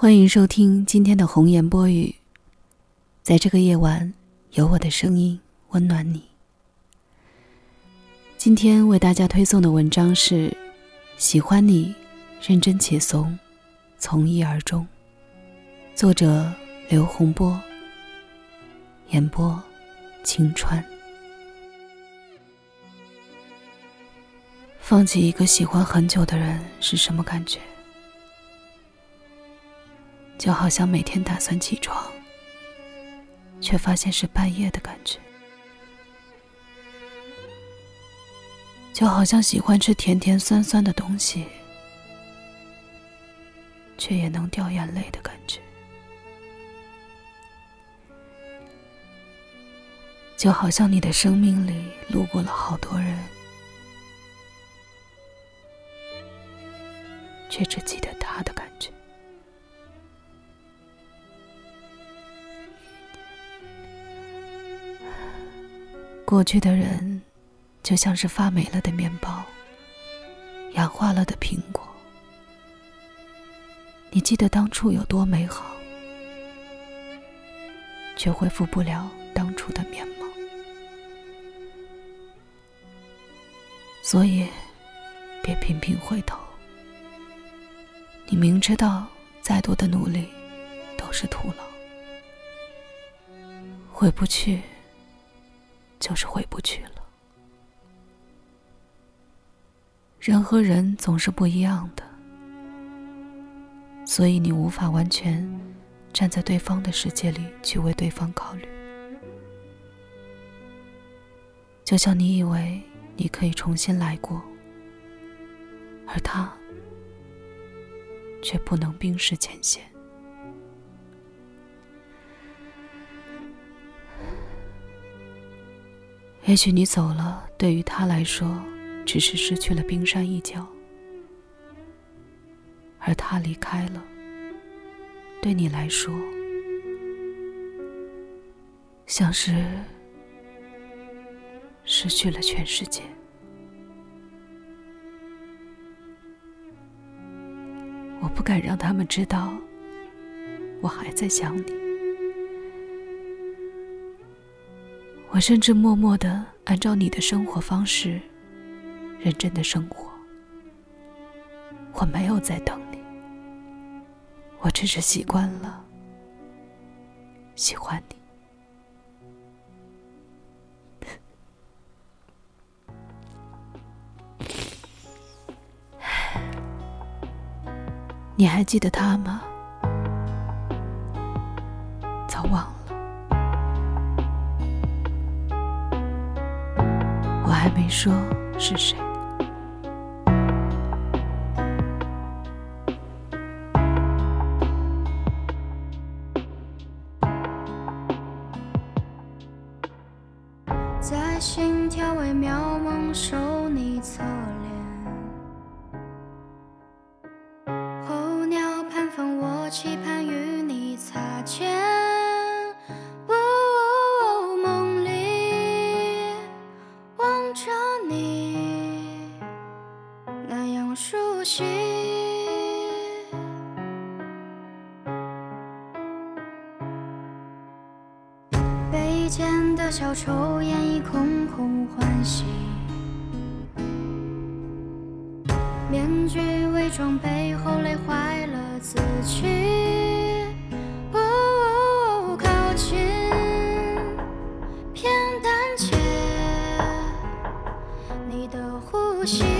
欢迎收听今天的红颜播语。在这个夜晚，有我的声音温暖你。今天为大家推送的文章是《喜欢你，认真且怂，从一而终》，作者刘洪波，演播晴川。放弃一个喜欢很久的人是什么感觉？就好像每天打算起床，却发现是半夜的感觉；就好像喜欢吃甜甜酸酸的东西，却也能掉眼泪的感觉；就好像你的生命里路过了好多人，却只记得过去的人，就像是发霉了的面包，氧化了的苹果。你记得当初有多美好，却恢复不了当初的面貌。所以，别频频回头。你明知道再多的努力都是徒劳，回不去。就是回不去了。人和人总是不一样的，所以你无法完全站在对方的世界里去为对方考虑。就像你以为你可以重新来过，而他却不能冰释前嫌。也许你走了，对于他来说，只是失去了冰山一角；而他离开了，对你来说，像是失去了全世界。我不敢让他们知道，我还在想你。我甚至默默的按照你的生活方式，认真的生活。我没有在等你，我只是习惯了喜欢你。你还记得他吗？早忘了。还没说是谁，在心跳微妙梦受你侧脸，背间的小丑演绎空空欢喜，面具伪装背后累坏了自己。哦，靠近，偏胆怯，你的呼吸。